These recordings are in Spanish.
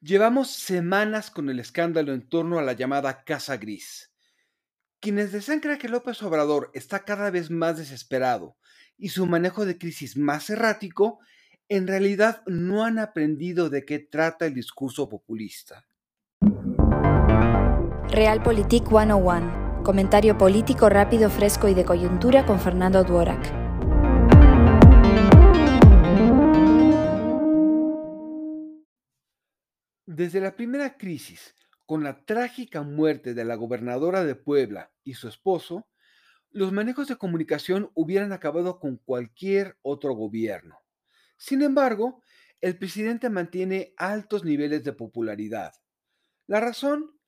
Llevamos semanas con el escándalo en torno a la llamada Casa Gris. Quienes desean creer que López Obrador está cada vez más desesperado y su manejo de crisis más errático, en realidad no han aprendido de qué trata el discurso populista. Realpolitik 101. Comentario político rápido, fresco y de coyuntura con Fernando Duorak. Desde la primera crisis, con la trágica muerte de la gobernadora de Puebla y su esposo, los manejos de comunicación hubieran acabado con cualquier otro gobierno. Sin embargo, el presidente mantiene altos niveles de popularidad. La razón,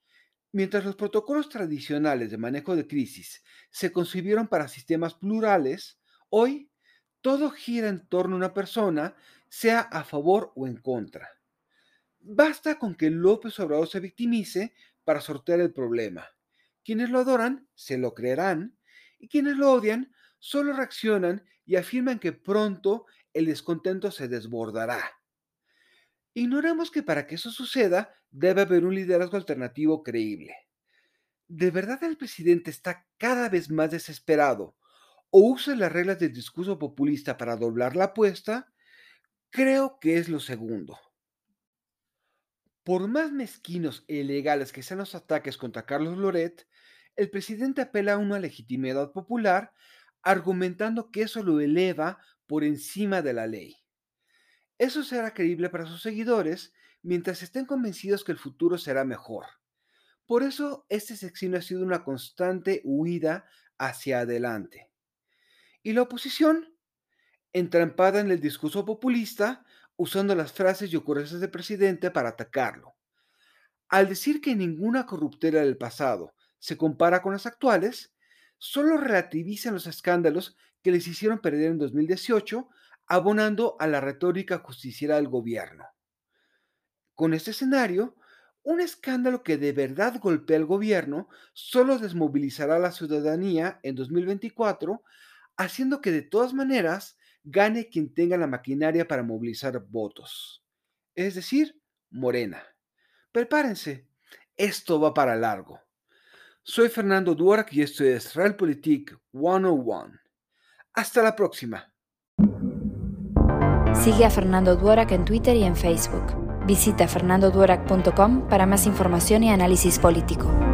mientras los protocolos tradicionales de manejo de crisis se concibieron para sistemas plurales, hoy todo gira en torno a una persona, sea a favor o en contra. Basta con que López Obrador se victimice para sortear el problema. Quienes lo adoran se lo creerán y quienes lo odian solo reaccionan y afirman que pronto el descontento se desbordará. Ignoremos que para que eso suceda debe haber un liderazgo alternativo creíble. ¿De verdad el presidente está cada vez más desesperado o usa las reglas del discurso populista para doblar la apuesta? Creo que es lo segundo. Por más mezquinos e ilegales que sean los ataques contra Carlos Loret, el presidente apela a una legitimidad popular argumentando que eso lo eleva por encima de la ley. Eso será creíble para sus seguidores mientras estén convencidos que el futuro será mejor. Por eso este sexenio ha sido una constante huida hacia adelante. Y la oposición, entrampada en el discurso populista, usando las frases y ocurrencias del presidente para atacarlo. Al decir que ninguna corruptela del pasado se compara con las actuales, solo relativizan los escándalos que les hicieron perder en 2018, abonando a la retórica justiciera del gobierno. Con este escenario, un escándalo que de verdad golpea al gobierno solo desmovilizará a la ciudadanía en 2024, haciendo que de todas maneras gane quien tenga la maquinaria para movilizar votos. Es decir, Morena. Prepárense, esto va para largo. Soy Fernando Duarte y esto es Realpolitik 101. Hasta la próxima. Sigue a Fernando Duarac en Twitter y en Facebook. Visita fernandoduarac.com para más información y análisis político.